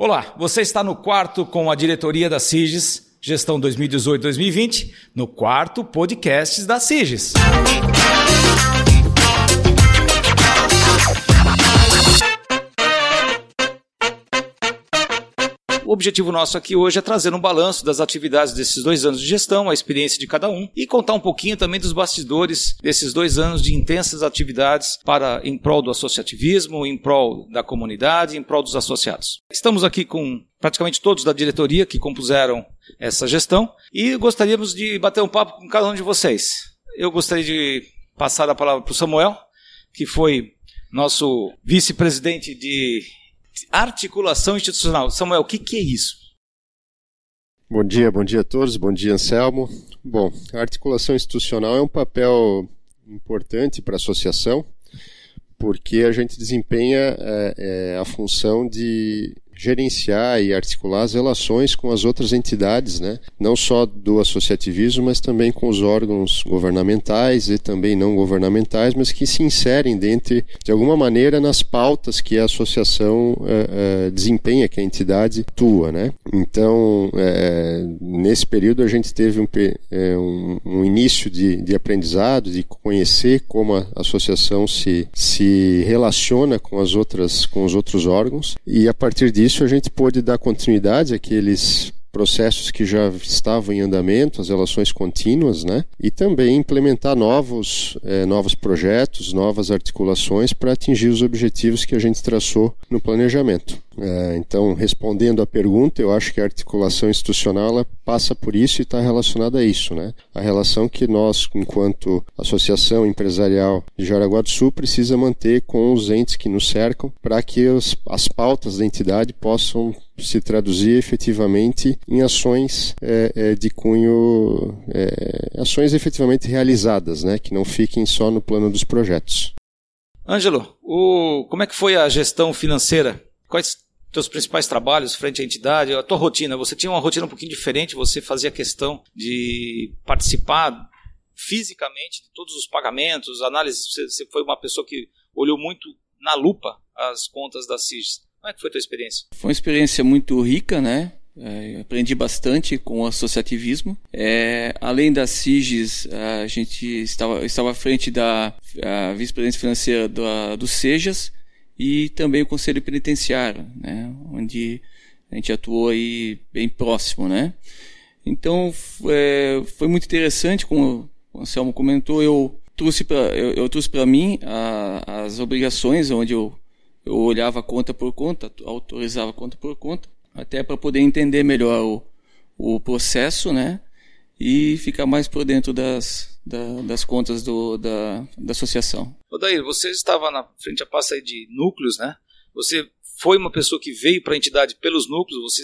Olá, você está no quarto com a diretoria da SIGES, gestão 2018-2020, no quarto podcast da SIGES. O objetivo nosso aqui hoje é trazer um balanço das atividades desses dois anos de gestão, a experiência de cada um e contar um pouquinho também dos bastidores desses dois anos de intensas atividades para em prol do associativismo, em prol da comunidade, em prol dos associados. Estamos aqui com praticamente todos da diretoria que compuseram essa gestão e gostaríamos de bater um papo com cada um de vocês. Eu gostaria de passar a palavra para o Samuel, que foi nosso vice-presidente de articulação institucional. Samuel, o que, que é isso? Bom dia, bom dia a todos, bom dia Anselmo. Bom, a articulação institucional é um papel importante para a associação, porque a gente desempenha é, é, a função de gerenciar e articular as relações com as outras entidades, né? não só do associativismo, mas também com os órgãos governamentais e também não governamentais, mas que se inserem dentro, de alguma maneira, nas pautas que a associação é, é, desempenha, que a entidade atua. Né? Então, é, nesse período, a gente teve um, um, um início de, de, aprendizado, de conhecer como a associação se, se relaciona com, as outras, com os outros órgãos, e a partir disso, isso a gente pôde dar continuidade àqueles processos que já estavam em andamento, as relações contínuas, né? E também implementar novos, é, novos projetos, novas articulações para atingir os objetivos que a gente traçou no planejamento. É, então, respondendo à pergunta, eu acho que a articulação institucional ela passa por isso e está relacionada a isso, né? A relação que nós, enquanto associação empresarial de Jaraguá do Sul, precisa manter com os entes que nos cercam para que as pautas da entidade possam se traduzir efetivamente em ações é, é, de cunho, é, ações efetivamente realizadas, né? Que não fiquem só no plano dos projetos. Ângelo, o, como é que foi a gestão financeira? Quais teus principais trabalhos frente à entidade, a tua rotina. Você tinha uma rotina um pouquinho diferente, você fazia questão de participar fisicamente de todos os pagamentos, análise, você foi uma pessoa que olhou muito na lupa as contas da CIGES. Como é que foi a tua experiência? Foi uma experiência muito rica, né? É, aprendi bastante com o associativismo. É, além da CIGES, a gente estava, estava à frente da vice-presidência financeira do, do SEJAS, e também o Conselho Penitenciário, né, onde a gente atuou aí bem próximo, né. Então é, foi muito interessante, como o Anselmo comentou, eu trouxe para eu, eu, trouxe para mim a, as obrigações, onde eu, eu olhava conta por conta, autorizava conta por conta, até para poder entender melhor o, o processo, né, e ficar mais por dentro das, da, das contas do, da, da associação. Odair, você estava na frente a pasta de núcleos, né? Você foi uma pessoa que veio para a entidade pelos núcleos, você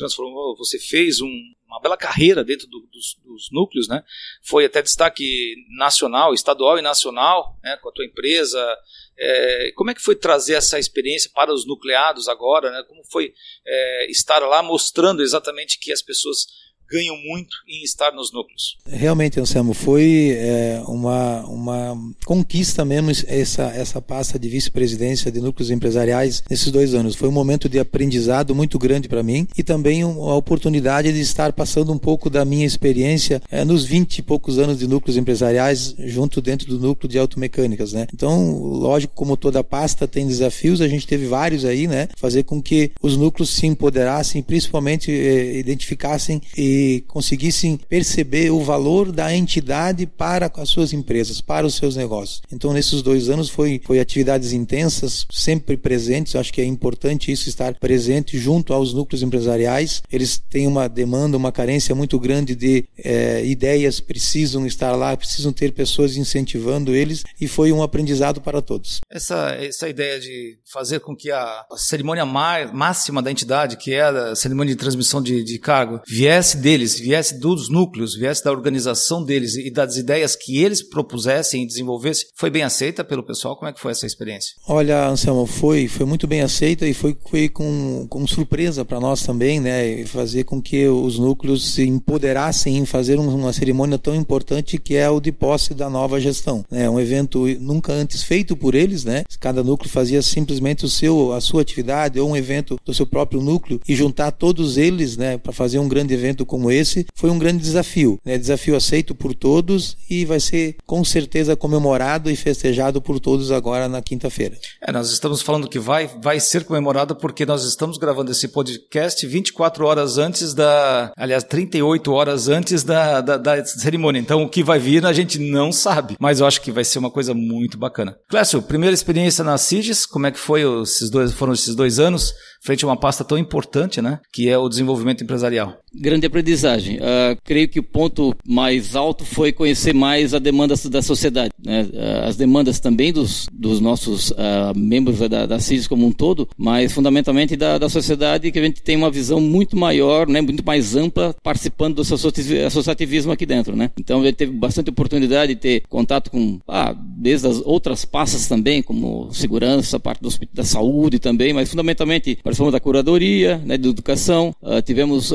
transformou, você fez um, uma bela carreira dentro do, dos, dos, núcleos, né? Foi até destaque nacional, estadual e nacional, né? Com a tua empresa. É, como é que foi trazer essa experiência para os nucleados agora, né? Como foi é, estar lá mostrando exatamente que as pessoas ganham muito em estar nos núcleos. Realmente, Anselmo, foi é, uma, uma conquista mesmo essa, essa pasta de vice-presidência de núcleos empresariais nesses dois anos. Foi um momento de aprendizado muito grande para mim e também uma oportunidade de estar passando um pouco da minha experiência é, nos 20 e poucos anos de núcleos empresariais junto dentro do núcleo de automecânicas, né? Então, lógico, como toda pasta tem desafios, a gente teve vários aí, né? Fazer com que os núcleos se empoderassem, principalmente é, identificassem e conseguissem perceber o valor da entidade para as suas empresas, para os seus negócios. Então, nesses dois anos foi, foi atividades intensas, sempre presentes. Acho que é importante isso estar presente junto aos núcleos empresariais. Eles têm uma demanda, uma carência muito grande de é, ideias, precisam estar lá, precisam ter pessoas incentivando eles e foi um aprendizado para todos. Essa, essa ideia de fazer com que a, cerimônia máxima da entidade, que é a cerimônia de transmissão de, de cargo, viesse de deles, viesse dos núcleos, viesse da organização deles e das ideias que eles propusessem e desenvolvessem, foi bem aceita pelo pessoal? Como é que foi essa experiência? Olha, Anselmo, foi, foi muito bem aceita e foi, foi com, com surpresa para nós também, né? Fazer com que os núcleos se empoderassem em fazer uma cerimônia tão importante que é o de posse da nova gestão. É um evento nunca antes feito por eles, né? Cada núcleo fazia simplesmente o seu, a sua atividade ou um evento do seu próprio núcleo e juntar todos eles, né, para fazer um grande evento como esse, foi um grande desafio. Né? Desafio aceito por todos e vai ser com certeza comemorado e festejado por todos agora na quinta-feira. É, nós estamos falando que vai, vai ser comemorado porque nós estamos gravando esse podcast 24 horas antes da, aliás, 38 horas antes da, da, da cerimônia. Então, o que vai vir a gente não sabe, mas eu acho que vai ser uma coisa muito bacana. Clécio, primeira experiência na CIGES, como é que foi esses dois, foram esses dois anos? frente a uma pasta tão importante, né, que é o desenvolvimento empresarial. Grande aprendizagem. Uh, creio que o ponto mais alto foi conhecer mais a demanda da sociedade, né? uh, as demandas também dos, dos nossos uh, membros da, da CIS como um todo, mas fundamentalmente da, da sociedade que a gente tem uma visão muito maior, né, muito mais ampla, participando do associativismo aqui dentro, né? Então a gente teve bastante oportunidade de ter contato com, ah, desde as outras pastas também, como segurança, parte do, da saúde também, mas fundamentalmente participamos da curadoria, né, de educação, tivemos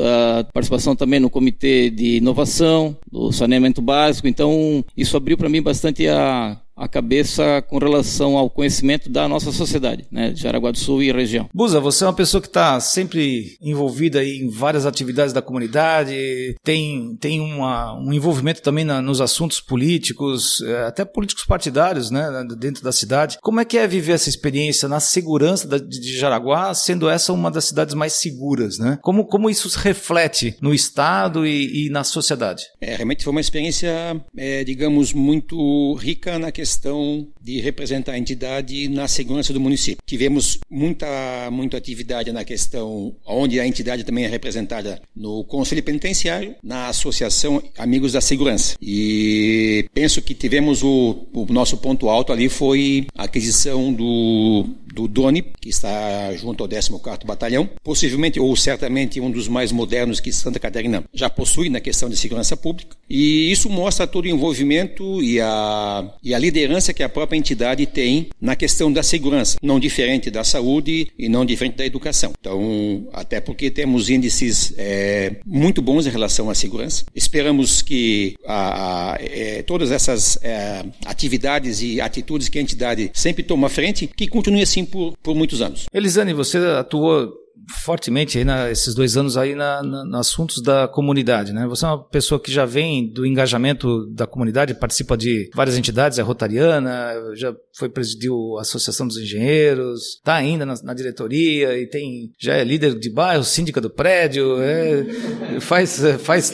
participação também no comitê de inovação, do saneamento básico, então isso abriu para mim bastante a a cabeça com relação ao conhecimento da nossa sociedade, né, de Jaraguá do Sul e região. Busa, você é uma pessoa que está sempre envolvida em várias atividades da comunidade, tem, tem uma, um envolvimento também na, nos assuntos políticos, é, até políticos partidários, né, dentro da cidade. Como é que é viver essa experiência na segurança da, de Jaraguá, sendo essa uma das cidades mais seguras, né? Como, como isso se reflete no Estado e, e na sociedade? É, realmente foi uma experiência, é, digamos, muito rica na questão questão de representar a entidade na segurança do município. Tivemos muita, muita atividade na questão onde a entidade também é representada no Conselho Penitenciário, na Associação Amigos da Segurança. E penso que tivemos o, o nosso ponto alto ali foi a aquisição do do DONI, que está junto ao 14º Batalhão, possivelmente ou certamente um dos mais modernos que Santa Catarina já possui na questão de segurança pública. E isso mostra todo o envolvimento e a, e a liderança que a própria entidade tem na questão da segurança, não diferente da saúde e não diferente da educação. Então, até porque temos índices é, muito bons em relação à segurança. Esperamos que a, a, é, todas essas é, atividades e atitudes que a entidade sempre toma à frente, que continue assim por, por muitos anos. Elisane, você atuou fortemente aí na, esses dois anos aí na, na, assuntos da comunidade, né? Você é uma pessoa que já vem do engajamento da comunidade, participa de várias entidades, é rotariana, já foi presidiu a Associação dos Engenheiros, está ainda na, na, diretoria e tem já é líder de bairro, síndica do prédio, é, faz faz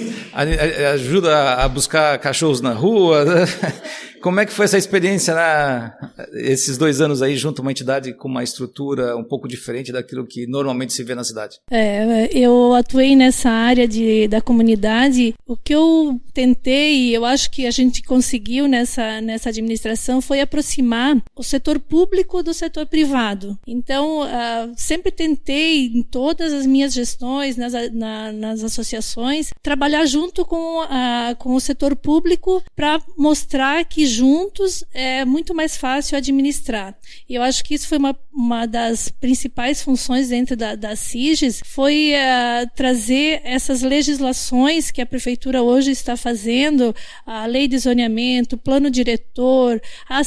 ajuda a buscar cachorros na rua. Né? Como é que foi essa experiência, na, esses dois anos aí, junto a uma entidade com uma estrutura um pouco diferente daquilo que normalmente se vê na cidade? É, eu atuei nessa área de, da comunidade. O que eu tentei, eu acho que a gente conseguiu nessa, nessa administração, foi aproximar o setor público do setor privado. Então, uh, sempre tentei, em todas as minhas gestões, nas, na, nas associações, trabalhar junto com, uh, com o setor público para mostrar que juntos é muito mais fácil administrar. E eu acho que isso foi uma, uma das principais funções dentro da, da CIGES, foi uh, trazer essas legislações que a prefeitura hoje está fazendo, a lei de zoneamento, plano diretor, a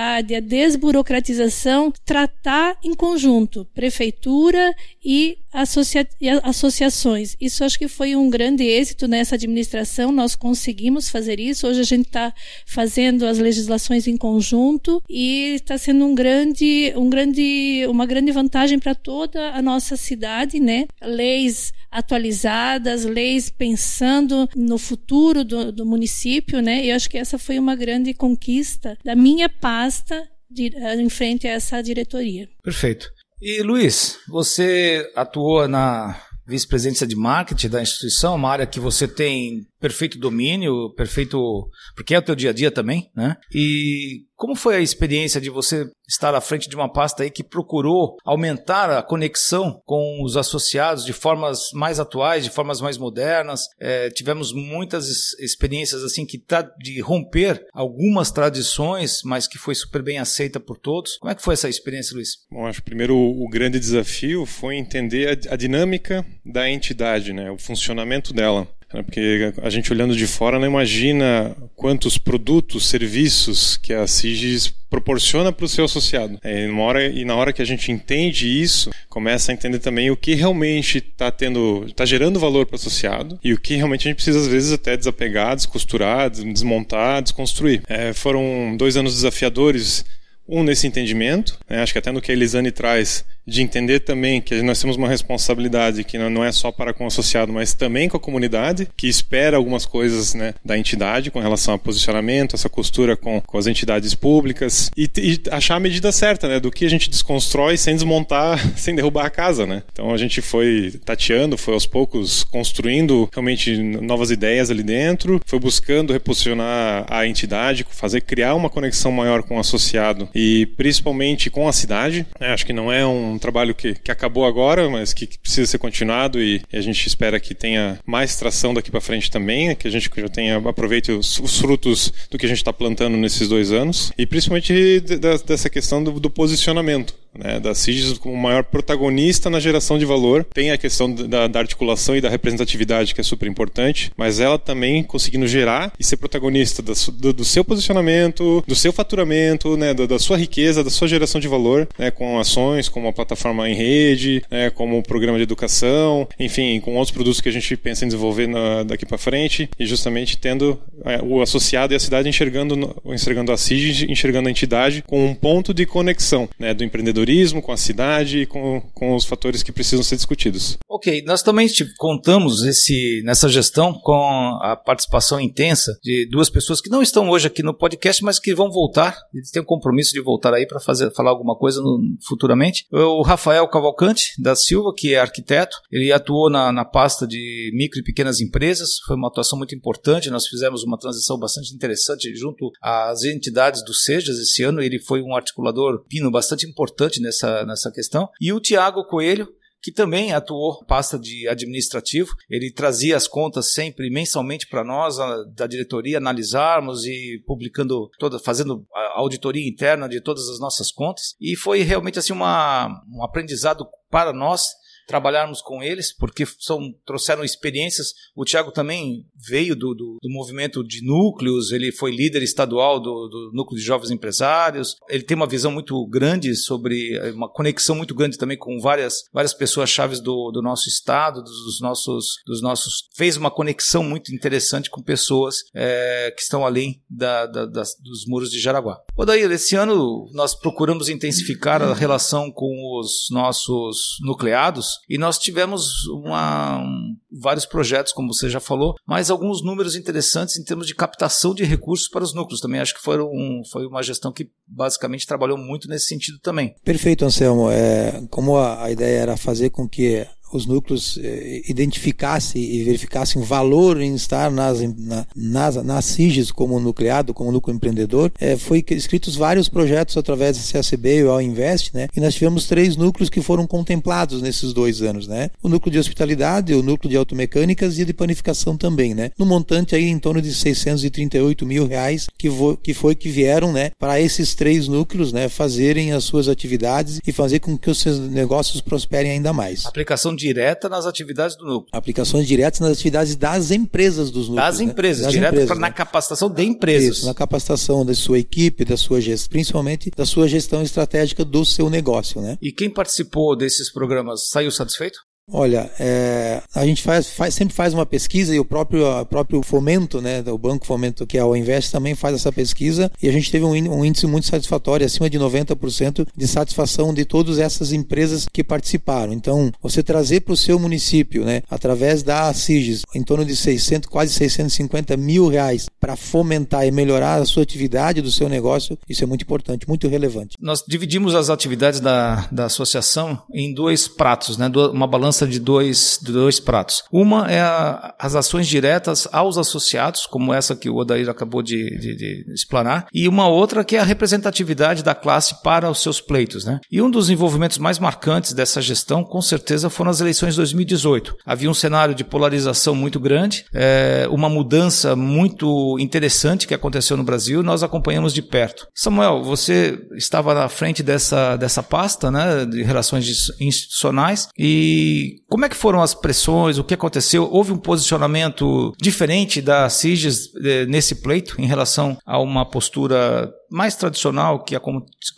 a desburocratização, tratar em conjunto, prefeitura e associa associações. Isso acho que foi um grande êxito nessa administração. Nós conseguimos fazer isso. Hoje a gente está fazendo as legislações em conjunto e está sendo um grande, um grande, uma grande vantagem para toda a nossa cidade, né? Leis atualizadas, leis pensando no futuro do, do município, né? E eu acho que essa foi uma grande conquista da minha pasta de, em frente a essa diretoria. Perfeito. E Luiz, você atuou na vice-presidência de marketing da instituição, uma área que você tem perfeito domínio, perfeito. porque é o teu dia a dia também, né? E como foi a experiência de você estar à frente de uma pasta aí que procurou aumentar a conexão com os associados de formas mais atuais, de formas mais modernas? É, tivemos muitas experiências assim que tá de romper algumas tradições, mas que foi super bem aceita por todos. Como é que foi essa experiência, Luiz? Bom, acho que primeiro o grande desafio foi entender a, a dinâmica da entidade, né, o funcionamento dela. Né? Porque a gente olhando de fora não imagina quantos produtos, serviços que a SIGES proporciona para o seu associado. É, hora, e na hora que a gente entende isso, começa a entender também o que realmente está tendo, está gerando valor para o associado e o que realmente a gente precisa às vezes até desapegar, descosturar, desmontar, desconstruir. É, foram dois anos desafiadores um nesse entendimento, né? acho que até no que a Elisane traz, de entender também que nós temos uma responsabilidade que não é só para com o associado, mas também com a comunidade, que espera algumas coisas né, da entidade com relação ao posicionamento, essa costura com, com as entidades públicas e, e, achar a medida certa né, do que a gente desconstrói sem desmontar, sem derrubar a casa. Né? Então a gente foi tateando, foi aos poucos construindo realmente novas ideias ali dentro, foi buscando reposicionar a entidade, fazer criar uma conexão maior com o associado e principalmente com a cidade. Né? Acho que não é um trabalho que, que acabou agora, mas que precisa ser continuado e, e a gente espera que tenha mais tração daqui para frente também, que a gente já tenha aproveite os, os frutos do que a gente está plantando nesses dois anos e principalmente de, de, dessa questão do, do posicionamento né, da CIGES como maior protagonista na geração de valor. Tem a questão da, da, articulação e da representatividade, que é super importante, mas ela também conseguindo gerar e ser protagonista do, do, do seu posicionamento, do seu faturamento, né, da, da, sua riqueza, da sua geração de valor, né, com ações como a plataforma em rede, né, como o programa de educação, enfim, com outros produtos que a gente pensa em desenvolver na, daqui para frente e justamente tendo é, o associado e a cidade enxergando, enxergando a CIGES, enxergando a entidade com um ponto de conexão né, do empreendedor empreendedorismo, com a cidade e com, com os fatores que precisam ser discutidos. Ok, nós também contamos esse, nessa gestão com a participação intensa de duas pessoas que não estão hoje aqui no podcast, mas que vão voltar. Eles têm um compromisso de voltar aí para falar alguma coisa no, futuramente. O Rafael Cavalcante da Silva, que é arquiteto, ele atuou na, na pasta de micro e pequenas empresas, foi uma atuação muito importante. Nós fizemos uma transição bastante interessante junto às entidades do SEJAS esse ano. Ele foi um articulador pino bastante importante importante nessa, nessa questão. E o Tiago Coelho, que também atuou pasta de administrativo. Ele trazia as contas sempre mensalmente para nós, a, da diretoria, analisarmos e publicando toda, fazendo a auditoria interna de todas as nossas contas. E foi realmente assim uma, um aprendizado para nós trabalharmos com eles, porque são, trouxeram experiências. O Tiago também veio do, do, do, movimento de núcleos, ele foi líder estadual do, do, núcleo de jovens empresários. Ele tem uma visão muito grande sobre, uma conexão muito grande também com várias, várias pessoas chaves do, do nosso estado, dos nossos, dos nossos. fez uma conexão muito interessante com pessoas é, que estão além da, da, das, dos muros de Jaraguá. Odair, esse ano nós procuramos intensificar a relação com os nossos nucleados e nós tivemos uma, um, vários projetos, como você já falou, mas alguns números interessantes em termos de captação de recursos para os núcleos. Também acho que foram, um, foi uma gestão que basicamente trabalhou muito nesse sentido também. Perfeito, Anselmo. É, como a, a ideia era fazer com que os núcleos eh, identificassem e verificassem valor em estar nas, na, nas, nas SIGES como nucleado, como núcleo empreendedor, eh, foi escritos vários projetos através da CACB e o Invest, né? E nós tivemos três núcleos que foram contemplados nesses dois anos, né? O núcleo de hospitalidade, o núcleo de automecânicas e de panificação também, né? No montante aí em torno de 638 mil reais que, vo, que foi que vieram, né? Para esses três núcleos, né? Fazerem as suas atividades e fazer com que os seus negócios prosperem ainda mais. Aplicação direta nas atividades do núcleo. Aplicações diretas nas atividades das empresas dos núcleos. Das né? empresas, das direto empresas, na capacitação de empresas. Isso, na capacitação da sua equipe, da sua gestão, principalmente da sua gestão estratégica do seu negócio. Né? E quem participou desses programas saiu satisfeito? Olha, é, a gente faz, faz, sempre faz uma pesquisa e o próprio, o próprio Fomento, né, o Banco Fomento, que é o Invest, também faz essa pesquisa e a gente teve um, um índice muito satisfatório, acima de 90% de satisfação de todas essas empresas que participaram. Então, você trazer para o seu município, né, através da CIGES, em torno de 600, quase 650 mil reais para fomentar e melhorar a sua atividade do seu negócio, isso é muito importante, muito relevante. Nós dividimos as atividades da, da associação em dois pratos, né? uma balança de dois, de dois pratos. Uma é a, as ações diretas aos associados, como essa que o Odair acabou de, de, de, explanar, e uma outra que é a representatividade da classe para os seus pleitos. Né? E um dos envolvimentos mais marcantes dessa gestão, com certeza, foram as eleições de 2018. Havia um cenário de polarização muito grande, é, uma mudança muito interessante que aconteceu no Brasil, nós acompanhamos de perto. Samuel, você estava na frente dessa, dessa pasta né, de relações institucionais e como é que foram as pressões, o que aconteceu? Houve um posicionamento diferente da CIGES eh, nesse pleito em relação a uma postura mais tradicional que,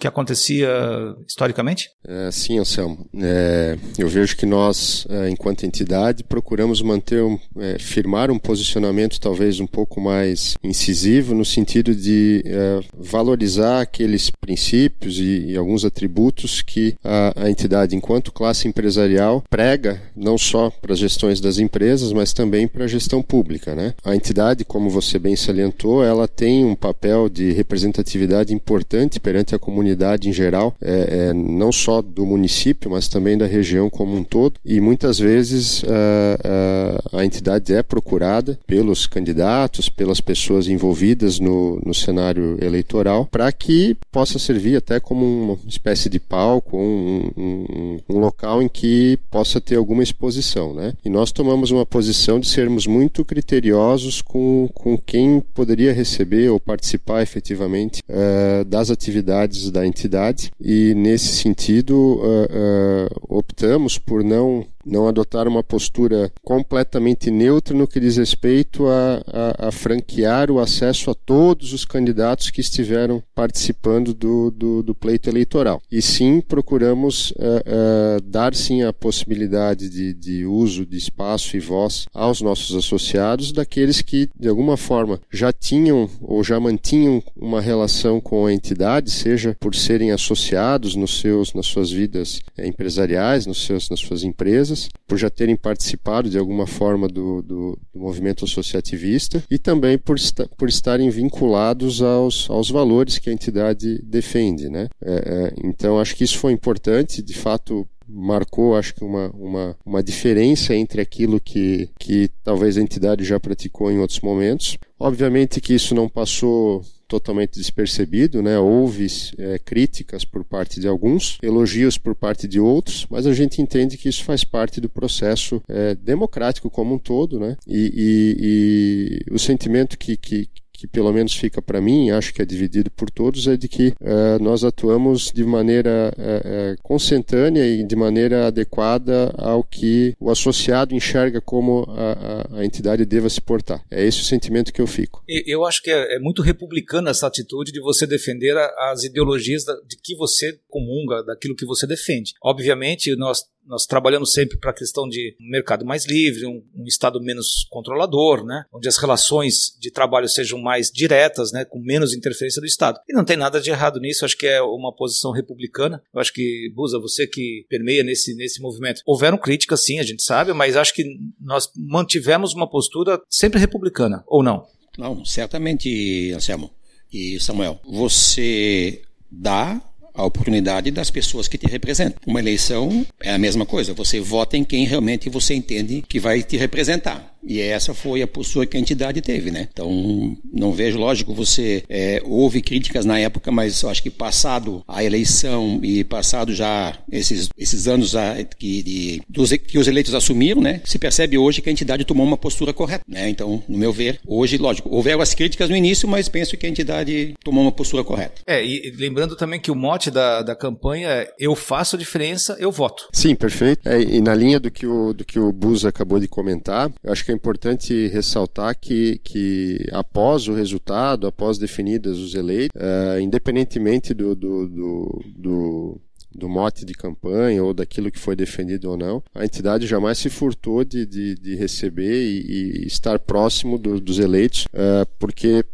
que acontecia historicamente? É, sim, Anselmo. É, eu vejo que nós, é, enquanto entidade, procuramos manter, um, é, firmar um posicionamento talvez um pouco mais incisivo no sentido de é, valorizar aqueles princípios e, e, alguns atributos que a, a entidade, enquanto classe empresarial, prega não só para as gestões das empresas, mas também para a gestão pública. Né? A entidade, como você bem salientou, ela tem um papel de representatividade atividade importante perante a comunidade em geral, é, é, não só do município, mas também da região como um todo. E muitas vezes a, a, a entidade é procurada pelos candidatos, pelas pessoas envolvidas no, no cenário eleitoral, para que possa servir até como uma espécie de palco, um, um, um, local em que possa ter alguma exposição. Né? E nós tomamos uma posição de sermos muito criteriosos com, com quem poderia receber ou participar efetivamente uh, das atividades da entidade. E, nesse sentido, uh, optamos por não não adotar uma postura completamente neutra no que diz respeito a, a, a franquear o acesso a todos os candidatos que estiveram participando do, do, do pleito eleitoral. E sim, procuramos uh, uh, dar sim a possibilidade de, de uso de espaço e voz aos nossos associados, daqueles que, de alguma forma, já tinham ou já mantinham uma relação com a entidade, seja por serem associados nos seus, nas suas vidas eh, empresariais, nos seus, nas suas empresas, empresas, por já terem participado de alguma forma do, do, do movimento associativista e também por, esta, por estarem vinculados aos, aos valores que a entidade defende. Né? É, é, então, acho que isso foi importante, de fato, marcou, acho que, uma, uma, uma diferença entre aquilo que, que talvez a entidade já praticou em outros momentos. Obviamente que isso não passou totalmente despercebido, né? Houve é, críticas por parte de alguns, elogios por parte de outros, mas a gente entende que isso faz parte do processo é, democrático como um todo, né? E, e, e o sentimento que, que, que pelo menos fica para mim, acho que é dividido por todos, é de que uh, nós atuamos de maneira uh, e de maneira adequada ao que o associado enxerga como a, a, a, entidade deva se portar. É esse o sentimento que eu fico. Eu acho que é, é muito republicana essa atitude de você defender as ideologias de que você comunga, daquilo que você defende. Obviamente, nós nós trabalhamos sempre para a questão de um mercado mais livre, um, um, Estado menos controlador, né? onde as relações de trabalho sejam mais diretas, né? com menos interferência do Estado. E não tem nada de errado nisso, acho que é uma posição republicana. Eu acho que, Busa, você que permeia nesse, nesse movimento. Houveram críticas, sim, a gente sabe, mas acho que nós mantivemos uma postura sempre republicana, ou não? Não, certamente, Anselmo e Samuel. Você dá a oportunidade das pessoas que te representam. Uma eleição é a mesma coisa, você vota em quem realmente você entende que vai te representar. E essa foi a postura que a entidade teve, né? Então, não vejo, lógico, você é, houve críticas na época, mas eu acho que passado a eleição e passado já esses, esses anos a, que, de, dos, que os eleitos assumiram, né? Se percebe hoje que a entidade tomou uma postura correta, né? Então, no meu ver, hoje, lógico, houveram as críticas no início, mas penso que a entidade tomou uma postura correta. É, e lembrando também que o mote da, da campanha é eu faço a diferença, eu voto. Sim, perfeito. É, e na linha do que o, do que o Bus acabou de comentar, eu acho que é importante ressaltar que, que após o resultado, após definidas os eleitos, uh, independentemente do, do, do, do do mote de campanha ou daquilo que foi defendido ou não, a entidade jamais se furtou de, de, de receber e, e, estar próximo do, dos eleitos, uh, porque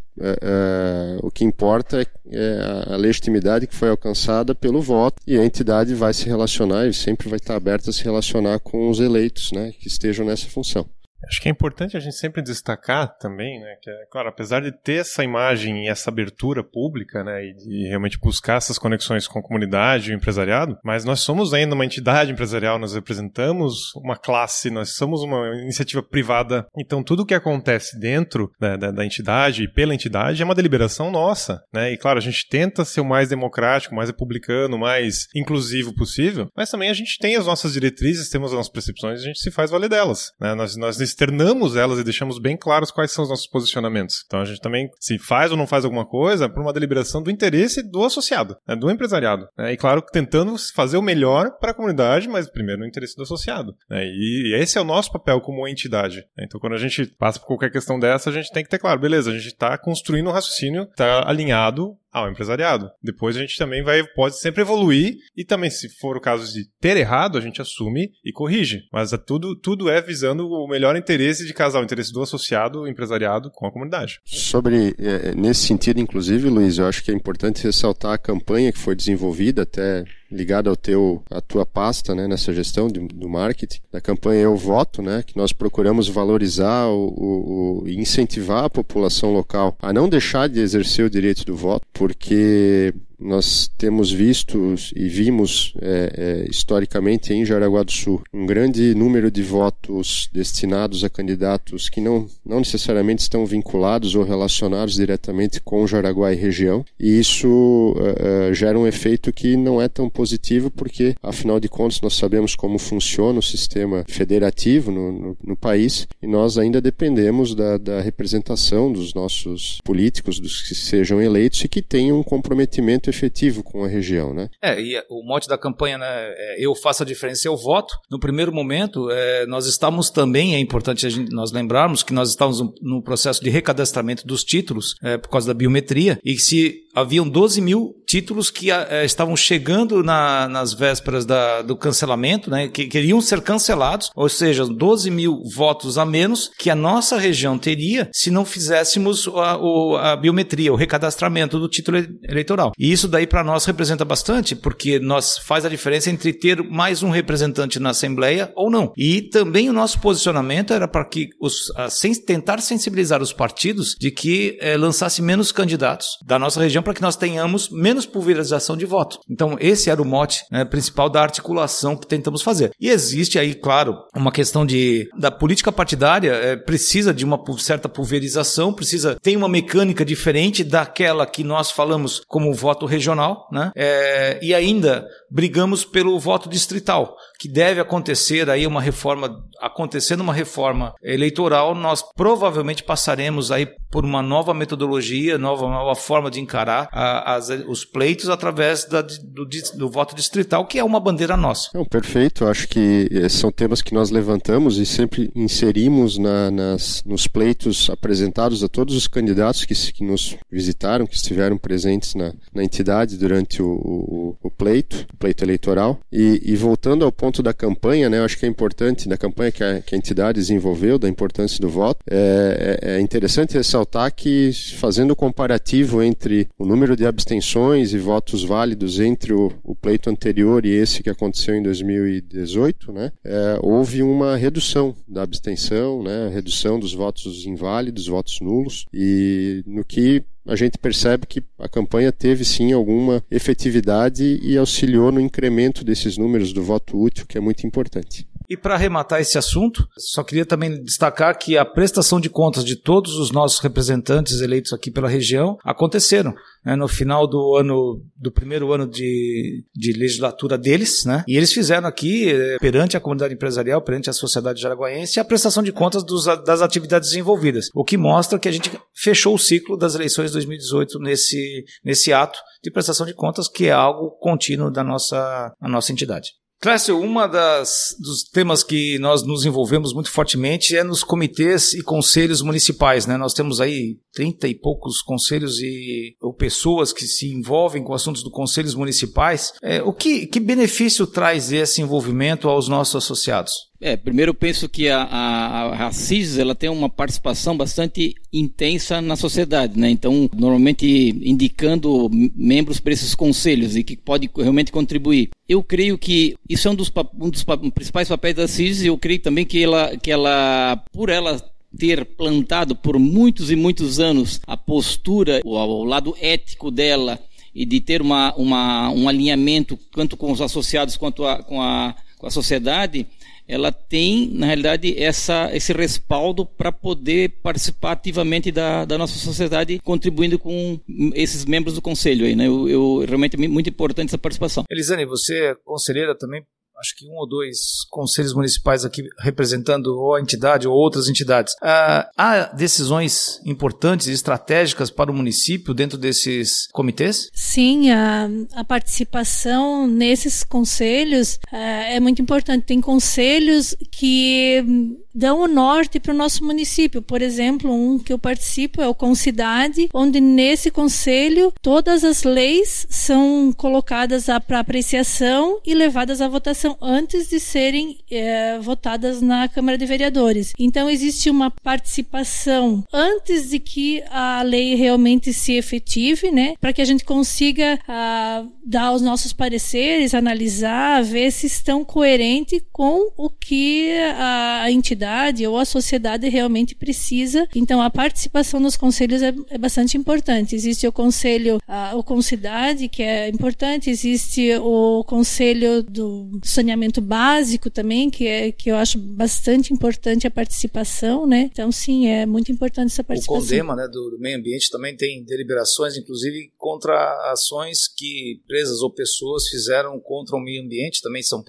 o que importa é, é, a legitimidade que foi alcançada pelo voto e a entidade vai se relacionar e sempre vai estar aberta a se relacionar com os eleitos né, que estejam nessa função. Acho que é importante a gente sempre destacar também, né, que é, claro, apesar de ter essa imagem e essa abertura pública, né, e de realmente buscar essas conexões com a comunidade e o empresariado, mas nós somos ainda uma entidade empresarial, nós representamos uma classe, nós somos uma iniciativa privada, então tudo que acontece dentro da, da, da entidade e pela entidade é uma deliberação nossa, né, e claro, a gente tenta ser o mais democrático, mais republicano, mais inclusivo possível, mas também a gente tem as nossas diretrizes, temos as nossas percepções, a gente se faz valer delas, né, nós, nós externamos elas e deixamos bem claros quais são os nossos posicionamentos. Então a gente também, se faz ou não faz alguma coisa, é por uma deliberação do interesse do associado, né, do empresariado. Né, e claro, tentando fazer o melhor para a comunidade, mas primeiro no interesse do associado. Né, e, e, esse é o nosso papel como entidade. Né, então quando a gente passa por qualquer questão dessa, a gente tem que ter claro, beleza, a gente está construindo um raciocínio, está alinhado ao empresariado. Depois a gente também vai pode sempre evoluir e também se for o caso de ter errado, a gente assume e corrige. Mas é tudo tudo é visando o melhor interesse de casar o interesse do associado, empresariado com a comunidade. Sobre é, nesse sentido, inclusive, Luiz, eu acho que é importante ressaltar a campanha que foi desenvolvida até ligada ao teu a tua pasta, né, nessa gestão de, do marketing, da campanha Eu Voto, né, que nós procuramos valorizar o, o, o incentivar a população local a não deixar de exercer o direito do voto porque nós temos visto e vimos é, é, historicamente em Jaraguá do Sul um grande número de votos destinados a candidatos que não, não necessariamente estão vinculados ou relacionados diretamente com Jaraguá e região, e isso uh, gera um efeito que não é tão positivo, porque afinal de contas nós sabemos como funciona o sistema federativo no, no, no país e nós ainda dependemos da, da representação dos nossos políticos, dos que sejam eleitos e que tenham um comprometimento efetivo com a região, né? É, e o mote da campanha, né, é, eu faço a diferença, eu voto. No primeiro momento, é, nós estamos também, é importante gente, nós lembrarmos que nós estamos no processo de recadastramento dos títulos é, por causa da biometria e que se haviam 12 mil títulos que é, estavam chegando na, nas vésperas da, do cancelamento, né, que queriam ser cancelados, ou seja, 12 mil votos a menos que a nossa região teria se não fizéssemos a, a biometria, o recadastramento do título eleitoral. E isso daí para nós representa bastante, porque nós faz a diferença entre ter mais um representante na Assembleia ou não. E também o nosso posicionamento era para que os, sem, tentar sensibilizar os partidos de que é, lançasse menos candidatos da nossa região para que nós tenhamos menos pulverização de voto. Então, esse era o mote né, principal da articulação que tentamos fazer. E existe aí, claro, uma questão de da política partidária é, precisa de uma certa pulverização, precisa tem uma mecânica diferente daquela que nós falamos como voto regional, né? É, e ainda brigamos pelo voto distrital, que deve acontecer aí uma reforma, acontecendo uma reforma eleitoral, nós provavelmente passaremos aí por uma nova metodologia, nova, nova forma de encarar a, as, os pleitos através da, do, do, voto distrital, que é uma bandeira nossa. Não, perfeito, acho que eh, são temas que nós levantamos e sempre inserimos na, nas, nos pleitos apresentados a todos os candidatos que, que nos visitaram, que estiveram presentes na, na entidade durante o, o, o pleito, pleito eleitoral. E, e, voltando ao ponto da campanha, né, eu acho que é importante, da campanha que a, que a entidade desenvolveu, da importância do voto, é, é, é interessante ressaltar que, fazendo o comparativo entre o número de abstenções e votos válidos entre o, o pleito anterior e esse que aconteceu em 2018, né, é, houve uma redução da abstenção, né, redução dos votos inválidos, votos nulos, e no que a gente percebe que a campanha teve sim alguma efetividade e auxiliou no incremento desses números do voto útil, que é muito importante. E para arrematar esse assunto, só queria também destacar que a prestação de contas de todos os nossos representantes eleitos aqui pela região aconteceram né, no final do ano, do primeiro ano de, de legislatura deles, né? E eles fizeram aqui, eh, perante a comunidade empresarial, perante a sociedade jaraguaense, a prestação de contas dos, das atividades desenvolvidas, o que mostra que a gente fechou o ciclo das eleições de 2018 nesse, nesse ato de prestação de contas, que é algo contínuo da nossa, da nossa entidade. Clécio, uma das dos temas que nós nos envolvemos muito fortemente é nos comitês e conselhos municipais, né? Nós temos aí trinta e poucos conselhos e ou pessoas que se envolvem com assuntos do conselhos municipais. É, o que, que benefício traz esse envolvimento aos nossos associados? É, primeiro eu penso que a, a, a CIS ela tem uma participação bastante intensa na sociedade, né? Então, normalmente indicando membros para esses conselhos e que pode realmente contribuir. Eu creio que isso é um dos, um dos principais papéis da CIS e eu creio também que ela, que ela por ela ter plantado por muitos e muitos anos a postura, o, o lado ético dela e de ter uma, uma, um alinhamento tanto com os associados quanto a, com, a, com a sociedade, ela tem, na realidade, essa, esse respaldo para poder participar ativamente da, da, nossa sociedade, contribuindo com esses membros do conselho. Aí, né? eu, eu, realmente é muito importante essa participação. Elisane, você é conselheira também acho que um ou dois conselhos municipais aqui representando ou a entidade ou outras entidades. Ah, há decisões importantes e estratégicas para o município dentro desses comitês? Sim, a, a participação nesses conselhos ah, é muito importante. Tem conselhos que dão o norte para o nosso município. Por exemplo, um que eu participo é o Concidade, onde nesse conselho todas as leis são colocadas para apreciação e levadas à votação antes de serem é, votadas na Câmara de Vereadores. Então existe uma participação antes de que a lei realmente se efetive, né, para que a gente consiga a, dar os nossos pareceres, analisar, ver se estão coerentes com o que a, a entidade comunidade ou a sociedade realmente precisa. Então, a participação nos conselhos é, é bastante importante. Existe o conselho, a, o Concidade, que é importante, existe o conselho do saneamento básico também, que, é, que eu acho bastante importante a participação, né? Então, sim, é muito importante essa participação. O CONDEMA, né, do, do meio ambiente, também tem deliberações, inclusive, contra ações que empresas ou pessoas fizeram contra o meio ambiente, também são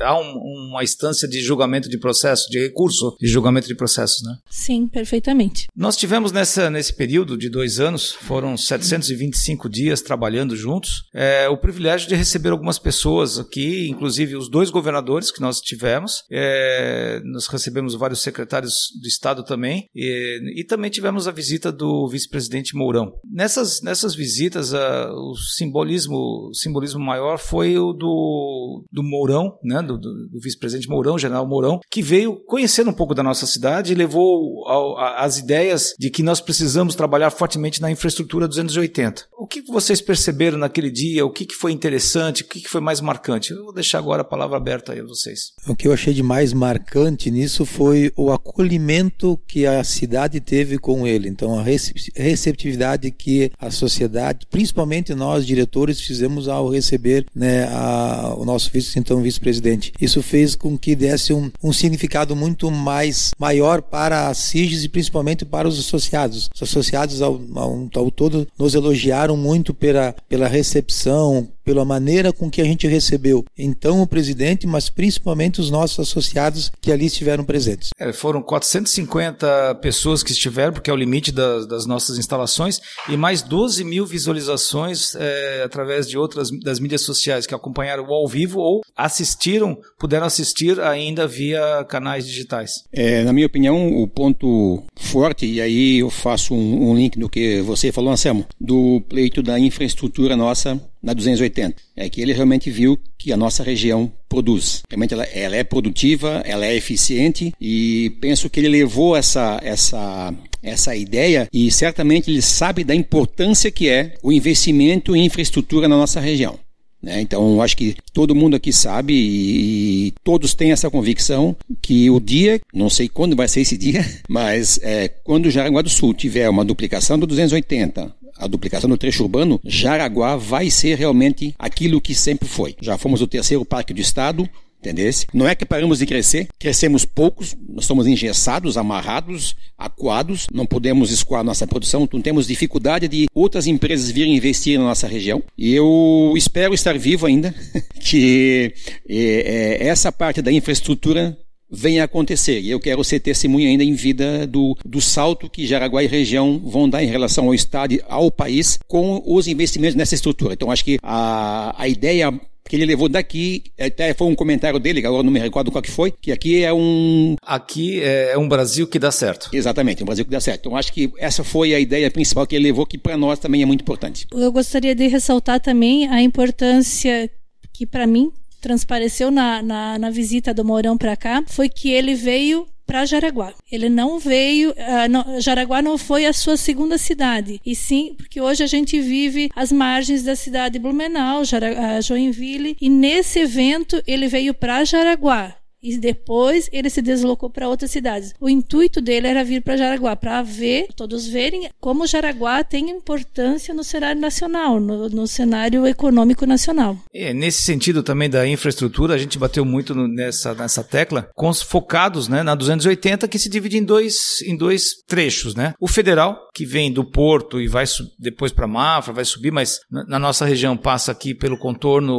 há um, uma instância de julgamento de processo, de recurso recurso de julgamento de processos, né? Sim, perfeitamente. Nós tivemos nessa, nesse período de dois anos, foram 725 dias trabalhando juntos, é, o privilégio de receber algumas pessoas aqui, inclusive os dois governadores que nós tivemos, é, nós recebemos vários secretários do Estado também, e, e também tivemos a visita do vice-presidente Mourão. Nessas, nessas visitas, o simbolismo, o simbolismo maior foi o do, do Mourão, né, do, do, do vice-presidente Mourão, general Mourão, que veio conhecer conhecendo um pouco da nossa cidade e levou ao, a, as ideias de que nós precisamos trabalhar fortemente na infraestrutura 280. O que vocês perceberam naquele dia? O que foi interessante? O que foi mais marcante? Eu vou deixar agora a palavra aberta aí a vocês. O que eu achei de mais marcante nisso foi o acolhimento que a cidade teve com ele. Então, a receptividade que a sociedade, principalmente nós diretores, fizemos ao receber né, a, o nosso vice, então vice-presidente. Isso fez com que desse um, um significado muito muito mais maior para a CIGES e principalmente para os associados. Os associados ao, ao, ao todo nos elogiaram muito pela, pela recepção, pela maneira com que a gente recebeu então o presidente, mas principalmente os nossos associados que ali estiveram presentes. É, foram 450 pessoas que estiveram, porque é o limite das, das nossas instalações, e mais 12 mil visualizações é, através de outras das mídias sociais que acompanharam ao vivo ou assistiram, puderam assistir ainda via canais digitais. É, na minha opinião, o ponto forte, e aí eu faço um, um link do que você falou, Anselmo, do pleito da infraestrutura nossa na 280. É que ele realmente viu que a nossa região produz. Realmente ela, ela, é produtiva, ela é eficiente e penso que ele levou essa, essa, essa ideia e certamente ele sabe da importância que é o investimento em infraestrutura na nossa região. Né? Então, acho que todo mundo aqui sabe e, e, todos têm essa convicção que o dia, não sei quando vai ser esse dia, mas é, quando Jaraguá do Sul tiver uma duplicação do 280, a duplicação do trecho urbano, Jaraguá vai ser realmente aquilo que sempre foi. Já fomos o terceiro parque do estado, Entendesse? Não é que paramos de crescer, crescemos poucos, nós somos engessados, amarrados, acuados, não podemos escoar nossa produção, não temos dificuldade de outras empresas virem investir na nossa região. E eu espero estar vivo ainda, que é, é, essa parte da infraestrutura venha a acontecer. E eu quero ser testemunha ainda em vida do, do salto que Jaraguá e região vão dar em relação ao Estado e ao país com os investimentos nessa estrutura. Então, acho que a, a ideia que ele levou daqui, até foi um comentário dele, agora não me recordo qual que foi, que aqui é um... Aqui é um Brasil que dá certo. Exatamente, um Brasil que dá certo. Então acho que essa foi a ideia principal que ele levou, que para nós também é muito importante. Eu gostaria de ressaltar também a importância que para mim transpareceu na, na, na visita do Mourão para cá foi que ele veio para Jaraguá. Ele não veio, uh, não, Jaraguá não foi a sua segunda cidade, e sim porque hoje a gente vive às margens da cidade de Blumenau, Jara, uh, Joinville, e nesse evento ele veio para Jaraguá e depois ele se deslocou para outras cidades. O intuito dele era vir para Jaraguá para ver, todos verem como Jaraguá tem importância no cenário nacional, no, no cenário econômico nacional. É, nesse sentido também da infraestrutura, a gente bateu muito nessa, nessa tecla, com os focados né, na 280, que se divide em dois, em dois trechos. Né? O federal, que vem do porto e vai depois para Mafra, vai subir, mas na, na, nossa região passa aqui pelo contorno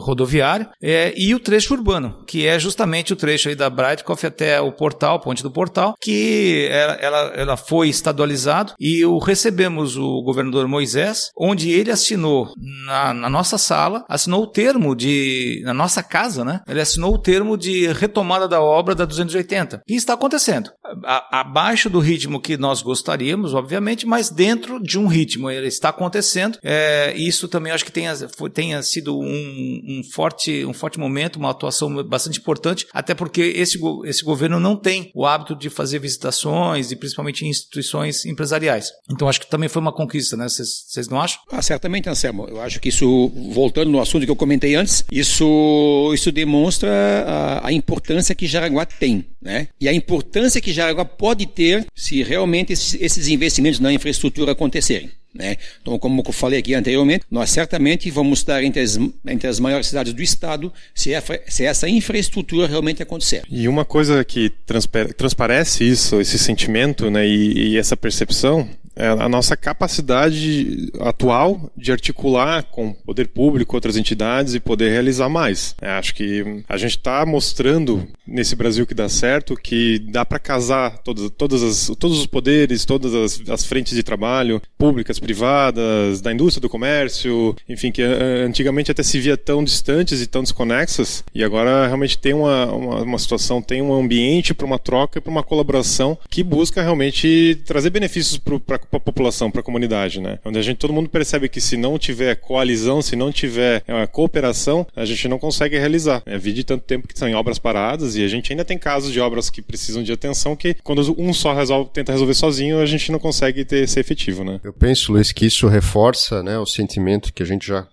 rodoviário, é, e o trecho urbano, que é justamente o trecho aí da Breitkopf até o portal, ponte do portal, que ela, ela, ela foi estadualizado e o recebemos o governador Moisés, onde ele assinou na, na nossa sala, assinou o termo de, na nossa casa, né? Ele assinou o termo de retomada da obra da 280. E está acontecendo. Abaixo do ritmo que nós gostaríamos, obviamente, mas dentro de um ritmo. Ele está acontecendo. É, isso também acho que tenha, tenha sido um, um, forte, um forte momento, uma atuação bastante importante até porque esse, esse governo não tem o hábito de fazer visitações e principalmente em instituições empresariais. Então acho que também foi uma conquista, né? Vocês não acham? Ah, certamente, Anselmo. Eu acho que isso, voltando no assunto que eu comentei antes, isso, isso demonstra a, a importância que Jaraguá tem, né? E a importância que Jaraguá pode ter se realmente esses, investimentos na infraestrutura acontecerem. Né? Então, como eu falei aqui anteriormente, nós certamente vamos estar entre as, entre as maiores cidades do estado se, é, se essa infraestrutura realmente acontecer. E uma coisa que transparece isso, esse sentimento né, e, e essa percepção a nossa capacidade atual de articular com poder público, outras entidades e poder realizar mais. É, acho que a gente está mostrando nesse Brasil que dá certo que dá para casar todos, todas as, todos os poderes, todas as, as, frentes de trabalho, públicas, privadas, da indústria, do comércio, enfim, que antigamente até se via tão distantes e tão desconexas e agora realmente tem uma, uma, uma situação, tem um ambiente para uma troca e para uma colaboração que busca realmente trazer benefícios para a população, para a comunidade, né? Onde a gente todo mundo percebe que se não tiver coalizão, se não tiver é, cooperação, a gente não consegue realizar. É, vi de tanto tempo que são em obras paradas e a gente ainda tem casos de obras que precisam de atenção que quando um só resolve, tenta resolver sozinho, a gente não consegue ter, ser efetivo, né? Eu penso, Luiz, que isso reforça, né, o sentimento que a gente já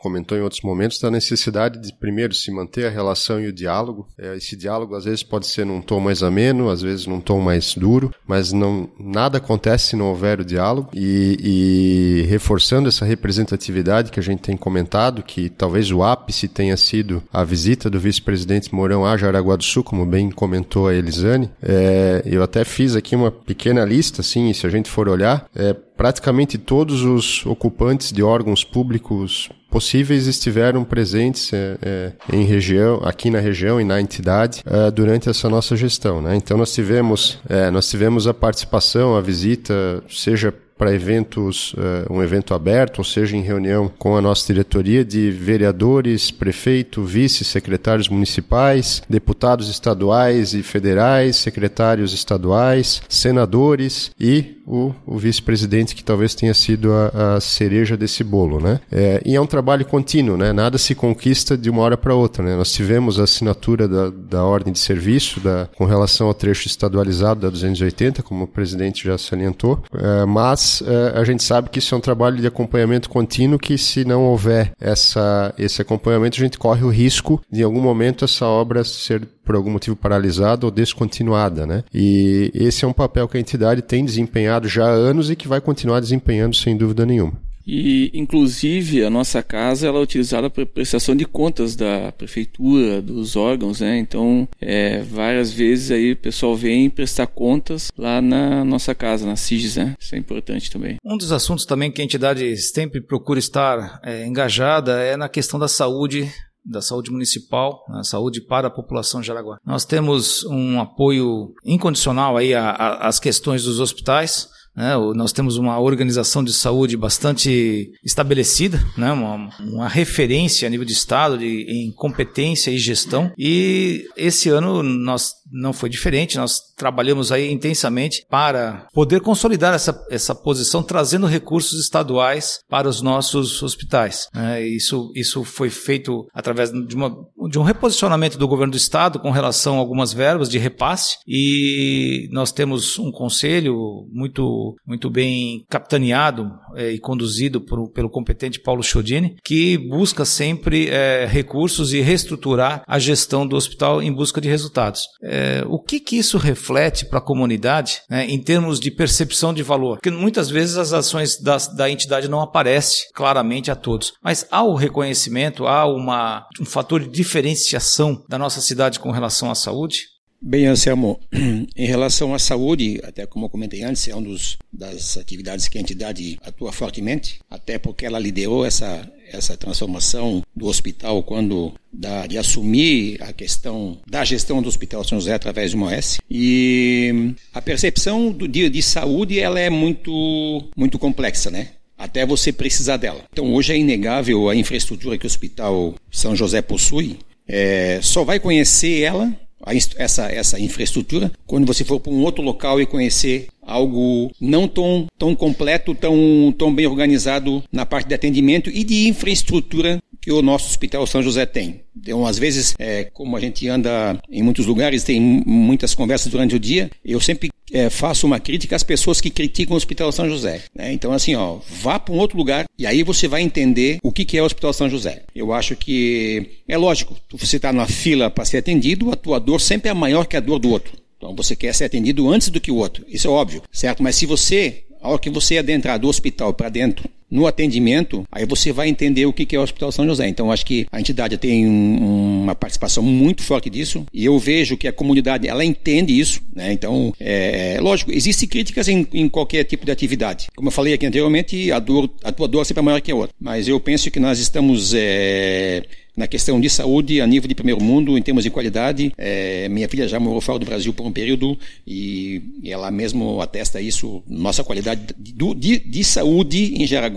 comentou em outros momentos, da necessidade de, primeiro, se manter a relação e o diálogo. É, esse diálogo, às vezes, pode ser num tom mais ameno, às vezes num tom mais duro, mas não, nada acontece se não houver o diálogo. E, e reforçando essa representatividade que a gente tem comentado, que talvez o ápice tenha sido a visita do vice-presidente Mourão a Jaraguá do Sul, como bem comentou a Elisane. É, eu até fiz aqui uma pequena lista, assim, se a gente for olhar, é, praticamente todos os ocupantes de órgãos públicos possíveis estiveram presentes é, é, em região, aqui na região e na entidade é, durante essa nossa gestão. Né? Então nós tivemos, é, nós tivemos a participação, a visita, seja para eventos, uh, um evento aberto, ou seja, em reunião com a nossa diretoria de vereadores, prefeito, vice, secretários municipais, deputados estaduais e federais, secretários estaduais, senadores e o, o vice-presidente que talvez tenha sido a, a cereja desse bolo, né? É, e é um trabalho contínuo, né? Nada se conquista de uma hora para outra, né? Nós tivemos a assinatura da, da ordem de serviço da, com relação ao trecho estadualizado da 280, como o presidente já salientou, é, mas é, a gente sabe que isso é um trabalho de acompanhamento contínuo que se não houver essa, esse acompanhamento, a gente corre o risco de em algum momento essa obra ser por algum motivo paralisada ou descontinuada, né? E esse é um papel que a entidade tem desempenhado já há anos e que vai continuar desempenhando sem dúvida nenhuma. E, inclusive, a nossa casa ela é utilizada para prestação de contas da prefeitura, dos órgãos, né? Então, é, várias vezes aí o pessoal vem prestar contas lá na nossa casa, na CIGES, né? Isso é importante também. Um dos assuntos também que a entidade sempre procura estar é, engajada é na questão da saúde da saúde municipal, a saúde para a população de Jaraguá. Nós temos um apoio incondicional aí às questões dos hospitais. Né? Nós temos uma organização de saúde bastante estabelecida, né? uma, uma referência a nível de Estado de, em competência e gestão. E esse ano nós não foi diferente. Nós trabalhamos aí intensamente para poder consolidar essa, essa posição, trazendo recursos estaduais para os nossos hospitais. É, isso, isso foi feito através de, uma, de um reposicionamento do governo do estado com relação a algumas verbas de repasse e nós temos um conselho muito, muito bem capitaneado é, e conduzido por, pelo competente Paulo Chiodini, que busca sempre é, recursos e reestruturar a gestão do hospital em busca de resultados. É, o que, que isso reflete para a comunidade né, em termos de percepção de valor? Porque muitas vezes as ações da, da entidade não aparecem claramente a todos, mas há o reconhecimento, há uma, um fator de diferenciação da nossa cidade com relação à saúde? Bem, Anselmo, em relação à saúde, até como eu comentei antes, é uma das atividades que a entidade atua fortemente, até porque ela liderou essa, essa transformação do hospital quando da, de assumir a questão da gestão do Hospital São José através de uma. E a percepção do dia de saúde ela é muito, muito complexa, né? até você precisar dela. Então, hoje é inegável a infraestrutura que o Hospital São José possui. É, só vai conhecer ela essa, essa infraestrutura quando você for para um outro local e conhecer algo não tão, tão completo, tão, tão bem organizado na parte de atendimento e de infraestrutura que o nosso Hospital São José tem. Então, às vezes, é, como a gente anda em muitos lugares, tem muitas conversas durante o dia, eu sempre é, faço uma crítica às pessoas que criticam o Hospital São José. Né? Então, assim, ó, vá para um outro lugar e aí você vai entender o que, que é o Hospital São José. Eu acho que é lógico, você está na fila para ser atendido, a tua dor sempre é maior que a dor do outro. Então você quer ser atendido antes do que o outro. Isso é óbvio, certo? Mas se você, a hora que você adentrar do hospital para dentro, no atendimento, aí você vai entender o que é o Hospital São José. Então, acho que a entidade tem um, uma participação muito forte disso e eu vejo que a comunidade ela entende isso. Né? Então, é, lógico, existem críticas em, em, qualquer tipo de atividade. Como eu falei aqui anteriormente, a, dor, a tua dor sempre é maior que a outra. Mas eu penso que nós estamos é, na questão de saúde a nível de primeiro mundo, em termos de qualidade. É, minha filha já morou fora do Brasil por um período e ela mesmo atesta isso. Nossa qualidade de, de, de saúde em Jaraguá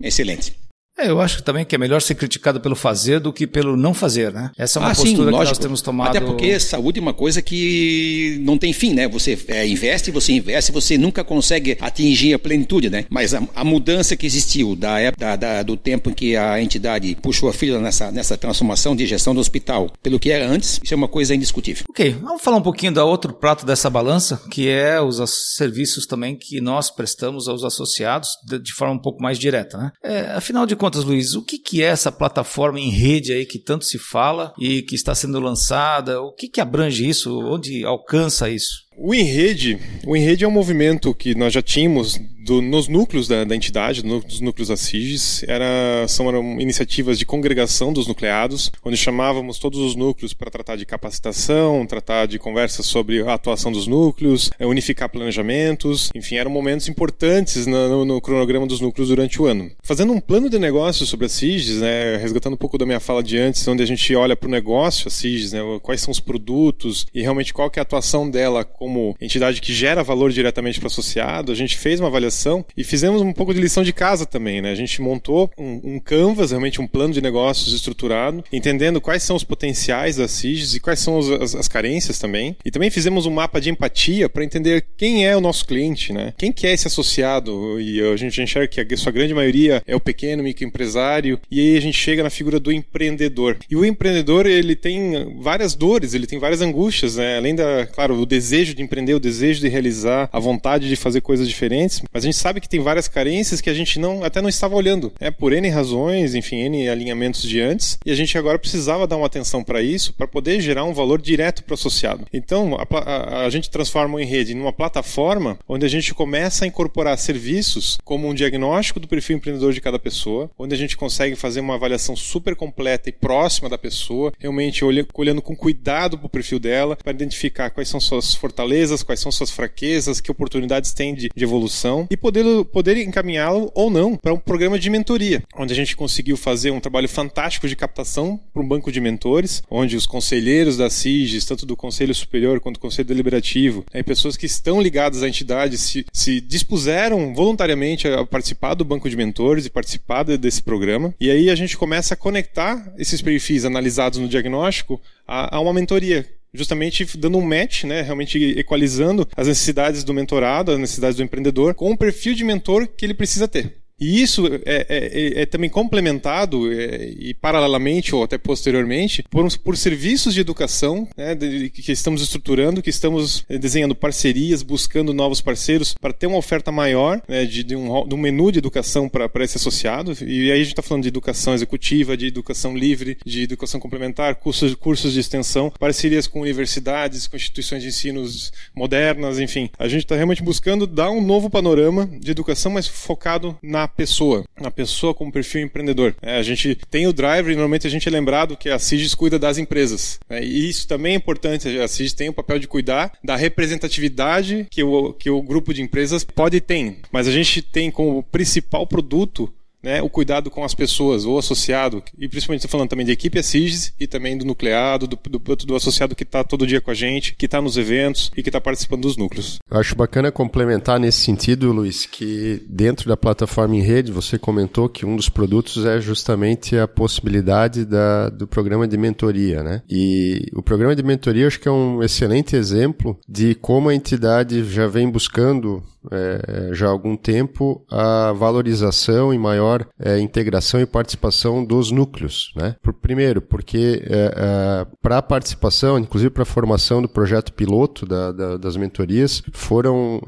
excelente. É, eu acho também que é melhor ser criticado pelo fazer do que pelo não fazer, né? Essa é uma ah, postura sim, que nós temos tomado. Até porque saúde é uma coisa que não tem fim, né? Você é, investe, você investe, você nunca consegue atingir a plenitude, né? Mas a, a mudança que existiu da época da, do tempo em que a entidade puxou a fila nessa, nessa transformação de gestão do hospital pelo que era antes, isso é uma coisa indiscutível. Ok, vamos falar um pouquinho da outro prato dessa balança, que é os serviços também que nós prestamos aos associados de, de forma um pouco mais direta, né? É, afinal de contas, contas, Luiz, o que, que é essa plataforma em rede aí que tanto se fala e que está sendo lançada? O que, que abrange isso? Onde alcança isso? O Enrede, o Enrede é um movimento que nós já tínhamos do, nos núcleos da, da entidade, nos núcleos da CIGES. Era, são eram iniciativas de congregação dos nucleados, onde chamávamos todos os núcleos para tratar de capacitação, tratar de conversas sobre a atuação dos núcleos, é, unificar planejamentos, enfim, eram momentos importantes no, no, cronograma dos núcleos durante o ano. Fazendo um plano de negócio sobre a CIGES, né, resgatando um pouco da minha fala de antes, onde a gente olha para o negócio, a CIGES, né, quais são os produtos e realmente qual que é a atuação dela como entidade que gera valor diretamente para o associado, a gente fez uma avaliação e fizemos um pouco de lição de casa também, né? A gente montou um, um canvas, realmente um plano de negócios estruturado, entendendo quais são os potenciais das CIGs e quais são as, as, as carências também. E também fizemos um mapa de empatia para entender quem é o nosso cliente, né? Quem que é esse associado? E a gente enxerga que a sua grande maioria é o pequeno microempresário e aí a gente chega na figura do empreendedor. E o empreendedor, ele tem várias dores, ele tem várias angústias, né? Além da, claro, o desejo de empreender, o desejo de realizar, a vontade de fazer coisas diferentes, mas a gente sabe que tem várias carências que a gente não até não estava olhando, é por N razões, enfim, N alinhamentos de antes, e a gente agora precisava dar uma atenção para isso para poder gerar um valor direto para o associado. Então, a, a, a gente transforma o Enrede numa plataforma onde a gente começa a incorporar serviços como um diagnóstico do perfil empreendedor de cada pessoa, onde a gente consegue fazer uma avaliação super completa e próxima da pessoa, realmente olhando com cuidado para o perfil dela, para identificar quais são suas fortalezas fortalezas, quais são suas fraquezas, que oportunidades tem de, de evolução e poder, poder encaminhá-lo ou não para um programa de mentoria, onde a gente conseguiu fazer um trabalho fantástico de captação para um banco de mentores, onde os conselheiros da CIGES, tanto do Conselho Superior quanto do Conselho Deliberativo, né, pessoas que estão ligadas à entidade, se, se dispuseram voluntariamente a participar do banco de mentores e participar desse programa. E aí a gente começa a conectar esses perfis analisados no diagnóstico a, a uma mentoria justamente dando um match, né, realmente equalizando as necessidades do mentorado, as necessidades do empreendedor com o perfil de mentor que ele precisa ter. E isso é, é, é também complementado é, e paralelamente ou até posteriormente por, por serviços de educação né, de, que estamos estruturando, que estamos é, desenhando parcerias, buscando novos parceiros para ter uma oferta maior né, de, de, um, de, um, menu de educação para esse associado. E aí a gente está falando de educação executiva, de educação livre, de educação complementar, cursos, cursos de extensão, parcerias com universidades, com instituições de ensino modernas, enfim. A gente está realmente buscando dar um novo panorama de educação, mas focado na pessoa, a pessoa com perfil empreendedor. É, a gente tem o driver e normalmente a gente é lembrado que a CIGES cuida das empresas. É, e isso também é importante. A CIGES tem o papel de cuidar da representatividade que o, que o grupo de empresas pode ter. Mas a gente tem como principal produto né, o cuidado com as pessoas, o associado, e principalmente estou falando também de equipe Assiges e também do nucleado, do, do, do associado que está todo dia com a gente, que está nos eventos e que está participando dos núcleos. Eu acho bacana complementar nesse sentido, Luiz, que dentro da plataforma em rede, você comentou que um dos produtos é justamente a possibilidade da, do programa de mentoria, né? E o programa de mentoria acho que é um excelente exemplo de como a entidade já vem buscando é, já há algum tempo a valorização e maior é, integração e participação dos núcleos. Né? Por, primeiro, porque é, é para a participação, inclusive para a formação do projeto piloto da, da, das mentorias, foram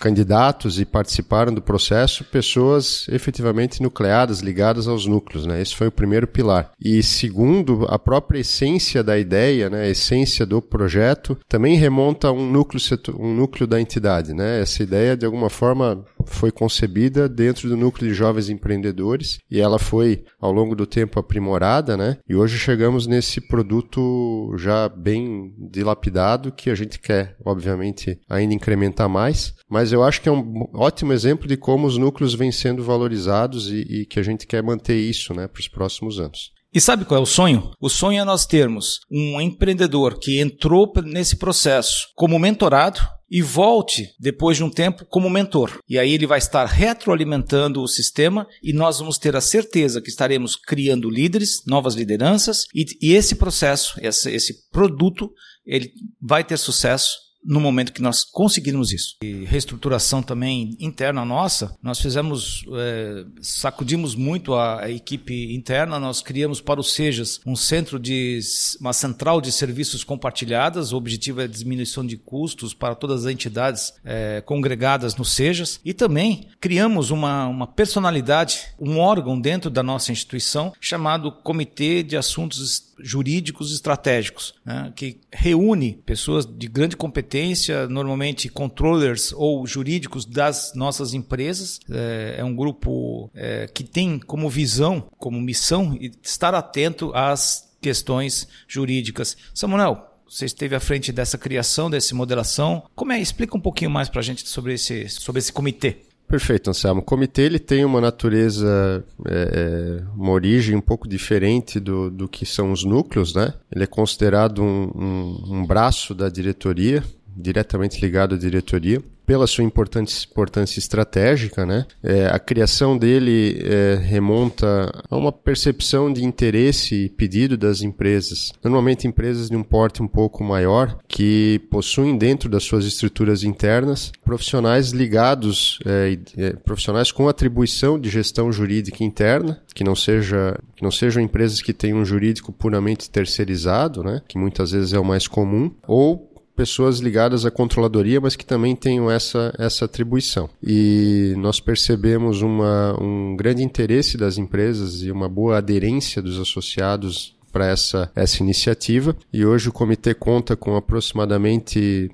candidatos e participaram do processo pessoas efetivamente nucleadas, ligadas aos núcleos. Né? Esse foi o primeiro pilar. E segundo, a própria essência da ideia, né, a essência do projeto, também remonta a um núcleo, um núcleo da entidade verdade, né? Essa ideia, de alguma forma, foi concebida dentro do núcleo de jovens empreendedores e ela foi, ao longo do tempo, aprimorada, né? E hoje chegamos nesse produto já bem dilapidado que a gente quer, obviamente, ainda incrementar mais. Mas eu acho que é um ótimo exemplo de como os núcleos vêm sendo valorizados e, e que a gente quer manter isso, né, para os próximos anos. E sabe qual é o sonho? O sonho é nós termos um empreendedor que entrou nesse processo como mentorado, e volte depois de um tempo como mentor. E aí ele vai estar retroalimentando o sistema e nós vamos ter a certeza que estaremos criando líderes, novas lideranças e, e esse processo, esse, esse produto, ele vai ter sucesso no momento que nós conseguirmos isso. E reestruturação também interna nossa, nós fizemos, é, sacudimos muito a, a, equipe interna, nós criamos para os SEJAS um centro de, uma central de serviços compartilhadas, o objetivo é a diminuição de custos para todas as entidades é, congregadas no SEJAS e também criamos uma, uma personalidade, um órgão dentro da nossa instituição chamado Comitê de Assuntos jurídicos estratégicos, né, que reúne pessoas de grande competência, normalmente controllers ou jurídicos das nossas empresas. É, é um grupo é, que tem como visão, como missão, estar atento às questões jurídicas. Samuel, você esteve à frente dessa criação, dessa modelação. Como é? Explica um pouquinho mais para a gente sobre esse, sobre esse comitê. Perfeito, Anselmo. O comitê ele tem uma natureza, é, é, uma origem um pouco diferente do, do que são os núcleos, né? Ele é considerado um, um, um braço da diretoria, diretamente ligado à diretoria pela sua importância, importância estratégica, né? É, a criação dele é, remonta a uma percepção de interesse e pedido das empresas. Normalmente empresas de um porte um pouco maior que possuem dentro das suas estruturas internas profissionais ligados, é, é profissionais com atribuição de gestão jurídica interna, que não seja que não sejam empresas que tenham um jurídico puramente terceirizado, né? Que muitas vezes é o mais comum, ou pessoas ligadas à controladoria, mas que também tenham essa, essa atribuição. E nós percebemos uma, um grande interesse das empresas e uma boa aderência dos associados para essa, essa iniciativa. E hoje o comitê conta com aproximadamente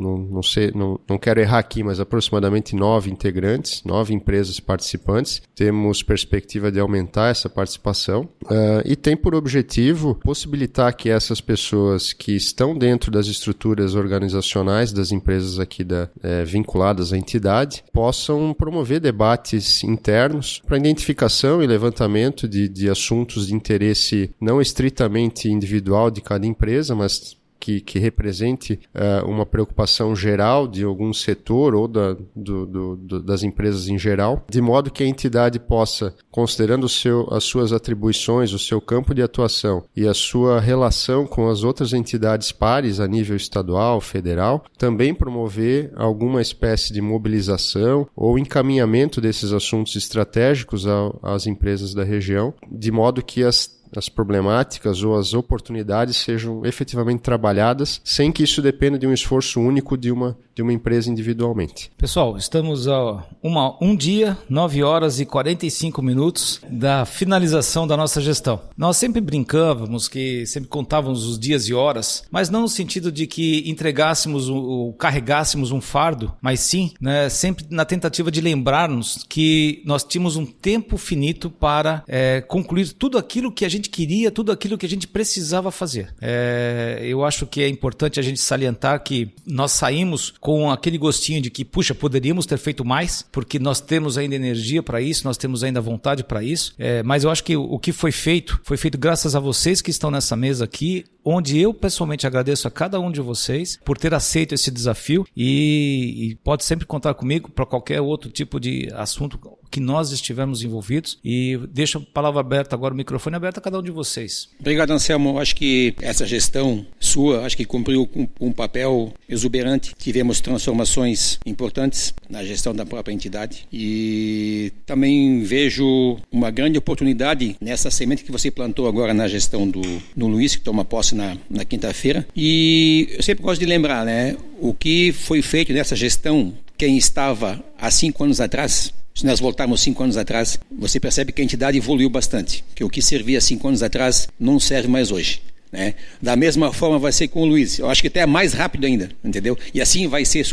não, não, sei, não, não quero errar aqui, mas aproximadamente nove integrantes, nove empresas participantes. Temos perspectiva de aumentar essa participação uh, e tem por objetivo possibilitar que essas pessoas que estão dentro das estruturas organizacionais das empresas aqui da, é, vinculadas à entidade possam promover debates internos para identificação e levantamento de, de assuntos de interesse não estritamente individual de cada empresa, mas que, que represente uh, uma preocupação geral de algum setor ou da, do, do, do, das empresas em geral, de modo que a entidade possa, considerando seu, as suas atribuições, o seu campo de atuação e a sua relação com as outras entidades pares a nível estadual, federal, também promover alguma espécie de mobilização ou encaminhamento desses assuntos estratégicos às empresas da região, de modo que as as problemáticas ou as oportunidades sejam efetivamente trabalhadas sem que isso dependa de um esforço único de uma, de uma empresa individualmente. Pessoal, estamos a uma, um dia, 9 horas e 45 minutos da finalização da nossa gestão. Nós sempre brincávamos que sempre contávamos os dias e horas, mas não no sentido de que entregássemos ou carregássemos um fardo, mas sim né, sempre na tentativa de lembrarmos que nós tínhamos um tempo finito para é, concluir tudo aquilo que a gente gente queria, tudo aquilo que a gente precisava fazer. É, eu acho que é importante a gente salientar que nós saímos com aquele gostinho de que, puxa, poderíamos ter feito mais, porque nós temos ainda energia para isso, nós temos ainda vontade para isso. É, mas eu acho que o, o que foi feito, foi feito graças a vocês que estão nessa mesa aqui, onde eu pessoalmente agradeço a cada um de vocês por ter aceito esse desafio e, e pode sempre contar comigo para qualquer outro tipo de assunto que nós estivermos envolvidos. E deixo a palavra aberta agora, o microfone aberto a cada um de vocês. Obrigado, Anselmo. Acho que essa gestão sua, acho que cumpriu um, um papel exuberante. Tivemos transformações importantes na gestão da própria entidade e também vejo uma grande oportunidade nessa semente que você plantou agora na gestão do, do Luiz, que toma posse na, na quinta-feira. E eu sempre gosto de lembrar, né, o que foi feito nessa gestão, quem estava há cinco anos atrás se nós voltarmos cinco anos atrás, você percebe que a entidade evoluiu bastante, que o que servia cinco anos atrás não serve mais hoje. Né? Da mesma forma vai ser com o Luiz. Eu acho que até é mais rápido ainda, entendeu? E assim vai ser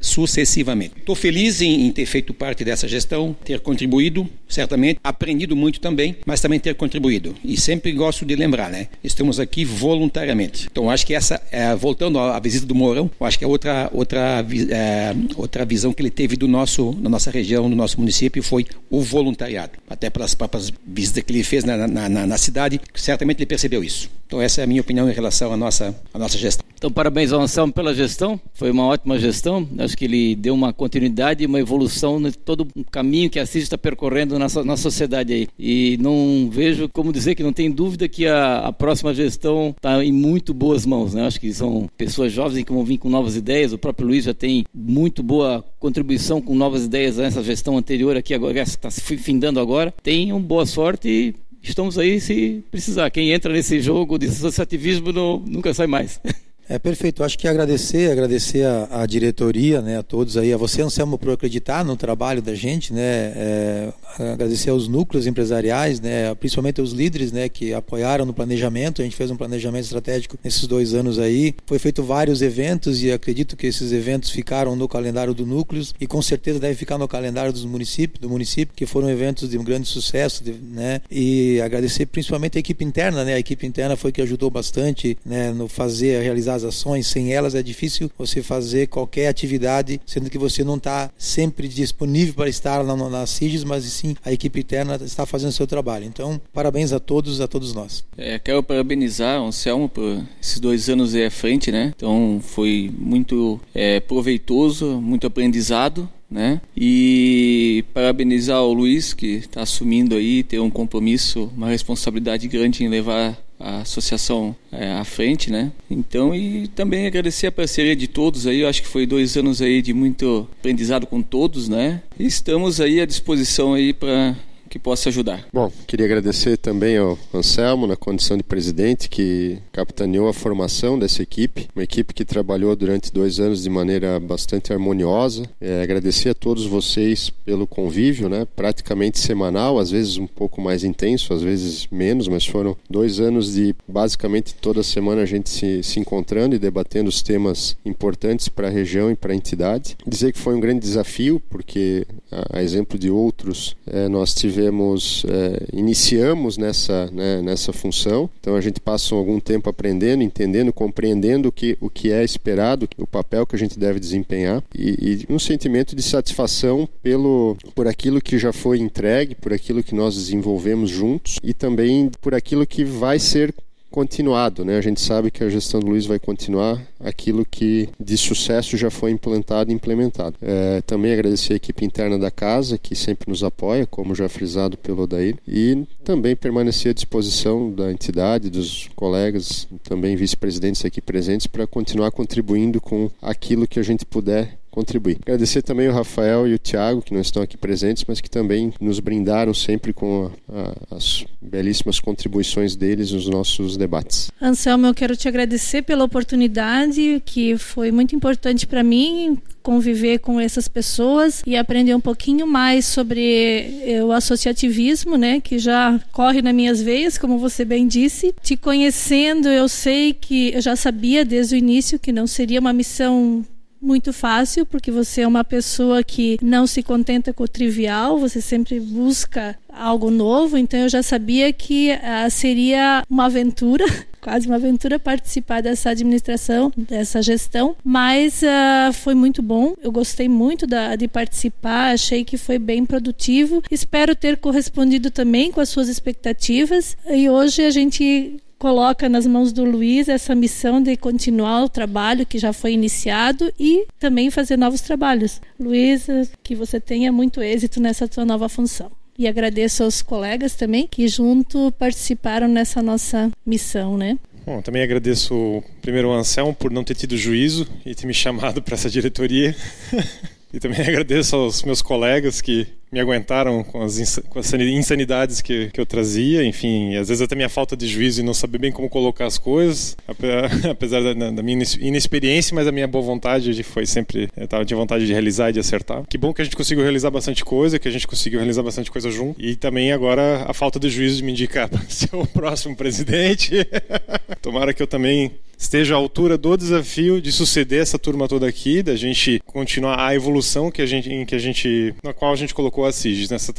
sucessivamente. Estou feliz em, em, ter feito parte dessa gestão, ter contribuído, certamente, aprendido muito também, mas também ter contribuído. E sempre gosto de lembrar, né? Estamos aqui voluntariamente. Então acho que essa, é, voltando à visita do Mourão, acho que é outra outra é, outra visão que ele teve do nosso da nossa região, do nosso município foi o voluntariado. Até pelas próprias visitas que ele fez na, na, na, na cidade, certamente ele percebeu isso. Então essa é a minha opinião em relação à nossa, à nossa gestão. Então parabéns ao Anselmo pela gestão, foi uma ótima gestão, acho que ele deu uma continuidade e uma evolução em todo o caminho que a CIS está percorrendo na, na sociedade aí. E não vejo como dizer que não tem dúvida que a, a próxima gestão está em muito boas mãos, né? Acho que são pessoas jovens que vão vir com novas ideias, o próprio Luiz já tem muito boa contribuição com novas ideias nessa gestão anterior aqui agora, está se findando agora. Tenham boa sorte e estamos aí se precisar. Quem entra nesse jogo de associativismo não, nunca sai mais. É perfeito. Acho que agradecer, agradecer a, a, diretoria, né, a todos aí, a você, Anselmo, por acreditar no trabalho da gente, né, é, agradecer aos núcleos empresariais, né, principalmente aos líderes, né, que apoiaram no planejamento. A gente fez um planejamento estratégico nesses dois anos aí. Foi feito vários eventos e acredito que esses eventos ficaram no calendário do núcleos e com certeza deve ficar no calendário dos municípios, do município, que foram eventos de um grande sucesso, né, e agradecer principalmente a equipe interna, né, a equipe interna foi que ajudou bastante, né, no fazer, a realizar ações, sem elas é difícil você fazer qualquer atividade, sendo que você não está sempre disponível para estar na, na CIGES, mas sim a equipe interna está fazendo o seu trabalho. Então, parabéns a todos, a todos nós. É, quero parabenizar o Anselmo por esses dois anos aí à frente, né? Então, foi muito é, proveitoso, muito aprendizado né? E parabenizar o Luiz que está assumindo aí, ter um compromisso, uma responsabilidade grande em levar a associação é, à frente, né? Então e também agradecer a parceria de todos aí. Eu acho que foi dois anos aí de muito aprendizado com todos, né? E estamos aí à disposição aí para que possa ajudar. Bom, queria agradecer também ao Anselmo, na condição de presidente, que capitaneou a formação dessa equipe, uma equipe que trabalhou durante dois anos de maneira bastante harmoniosa. É, agradecer a todos vocês pelo convívio, né, praticamente semanal, às vezes um pouco mais intenso, às vezes menos, mas foram dois anos de basicamente toda semana a gente se, se encontrando e debatendo os temas importantes para a região e para a entidade. Dizer que foi um grande desafio, porque a, a exemplo de outros, é, nós tivemos fizemos, é, iniciamos nessa, né, nessa função. Então a gente passa algum tempo aprendendo, entendendo, compreendendo o que, o que é esperado, o papel que a gente deve desempenhar e, e um sentimento de satisfação pelo, por aquilo que já foi entregue, por aquilo que nós desenvolvemos juntos e também por aquilo que vai ser continuado. Né? A gente sabe que a gestão do Luiz vai continuar aquilo que de sucesso já foi implantado e implementado. É, também agradecer a equipe interna da casa, que sempre nos apoia, como já frisado pelo Odair, e também permanecer à disposição da entidade, dos colegas, também vice-presidentes aqui presentes, para continuar contribuindo com aquilo que a gente puder contribuir. Agradecer também o Rafael e o Tiago, que não estão aqui presentes, mas que também nos brindaram sempre com a, a, as belíssimas contribuições deles nos nossos debates. Anselmo, eu quero te agradecer pela oportunidade, que foi muito importante para mim conviver com essas pessoas e aprender um pouquinho mais sobre eh, o associativismo, né, que já corre nas minhas veias, como você bem disse. Te conhecendo, eu sei que eu já sabia desde o início que não seria uma missão muito fácil, porque você é uma pessoa que não se contenta com o trivial, você sempre busca algo novo, então eu já sabia que uh, seria uma aventura, quase uma aventura participar dessa administração, dessa gestão, mas uh, foi muito bom, eu gostei muito da, de participar, achei que foi bem produtivo, espero ter correspondido também com as suas expectativas. E hoje a gente coloca nas mãos do Luiz essa missão de continuar o trabalho que já foi iniciado e também fazer novos trabalhos. Luiz, que você tenha muito êxito nessa sua nova função. E agradeço aos colegas também que junto participaram nessa nossa missão, né? Bom, também agradeço primeiro ao Anselmo por não ter tido juízo e ter me chamado para essa diretoria. e também agradeço aos meus colegas que me aguentaram com as, com as insanidades que, que eu trazia, enfim, às vezes até minha falta de juízo e não saber bem como colocar as coisas, apesar da, da minha inexperiência, mas a minha boa vontade foi sempre, eu tava, tinha vontade de realizar e de acertar. Que bom que a gente conseguiu realizar bastante coisa, que a gente conseguiu realizar bastante coisa junto, e também agora a falta de juízo de me indicar para ser o próximo presidente. Tomara que eu também esteja à altura do desafio de suceder essa turma toda aqui, da gente continuar a evolução que a gente, em que a gente, na qual a gente colocou colocou a CIGES nessa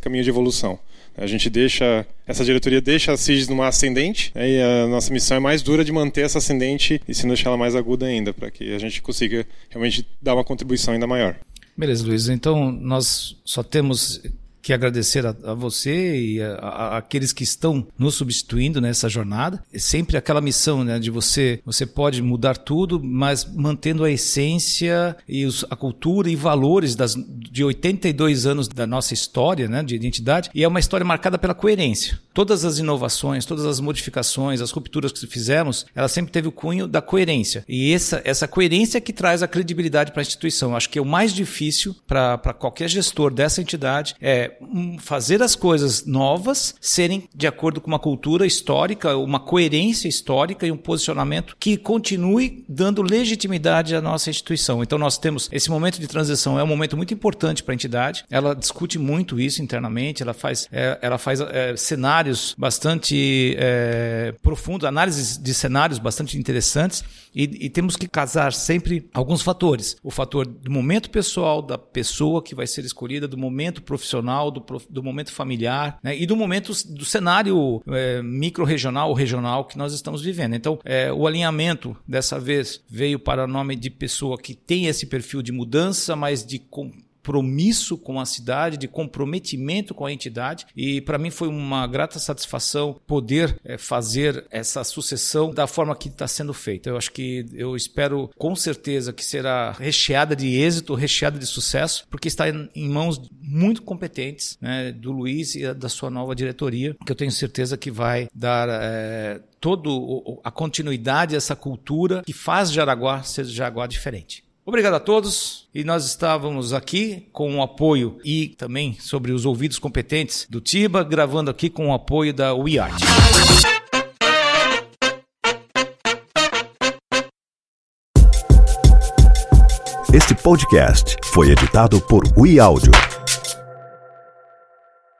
caminho de evolução. A gente deixa, essa diretoria deixa a CIGES numa ascendente né, e a nossa missão é mais dura de manter essa ascendente e se deixar ela mais aguda ainda, para que a gente consiga realmente dar uma contribuição ainda maior. Beleza, Luiz. Então nós só temos que agradecer a, a você e a, a, aqueles que estão nos substituindo nessa jornada. É sempre aquela missão né, de você, você pode mudar tudo, mas mantendo a essência e os, a cultura e valores das, de 82 anos da nossa história né, de identidade. E é uma história marcada pela coerência. Todas as inovações, todas as modificações, as rupturas que fizemos, ela sempre teve o cunho da coerência. E essa, essa coerência que traz a credibilidade para a instituição. Acho que é o mais difícil para qualquer gestor dessa entidade é fazer as coisas novas serem de acordo com uma cultura histórica, uma coerência histórica e um posicionamento que continue dando legitimidade à nossa instituição. Então nós temos esse momento de transição é um momento muito importante para a entidade. Ela discute muito isso internamente. Ela faz, é, ela faz é, cenários bastante é, profundos, análises de cenários bastante interessantes e, e temos que casar sempre alguns fatores. O fator do momento pessoal da pessoa que vai ser escolhida, do momento profissional, do, do momento familiar né, e do momento do cenário é, micro-regional ou regional que nós estamos vivendo. Então, é, o alinhamento dessa vez veio para o nome de pessoa que tem esse perfil de mudança, mas de compromisso com a cidade, de comprometimento com a entidade. E para mim foi uma grata satisfação poder é, fazer essa sucessão da forma que está sendo feita. Eu acho que eu espero com certeza que será recheada de êxito, recheada de sucesso, porque está em, mãos muito competentes né, do Luiz e da sua nova diretoria, que eu tenho certeza que vai dar é, toda a continuidade essa cultura que faz Jaraguá ser Jaraguá diferente. Obrigado a todos. E nós estávamos aqui com o apoio e também sobre os ouvidos competentes do Tiba, gravando aqui com o apoio da WeArt. Este podcast foi editado por WeAudio.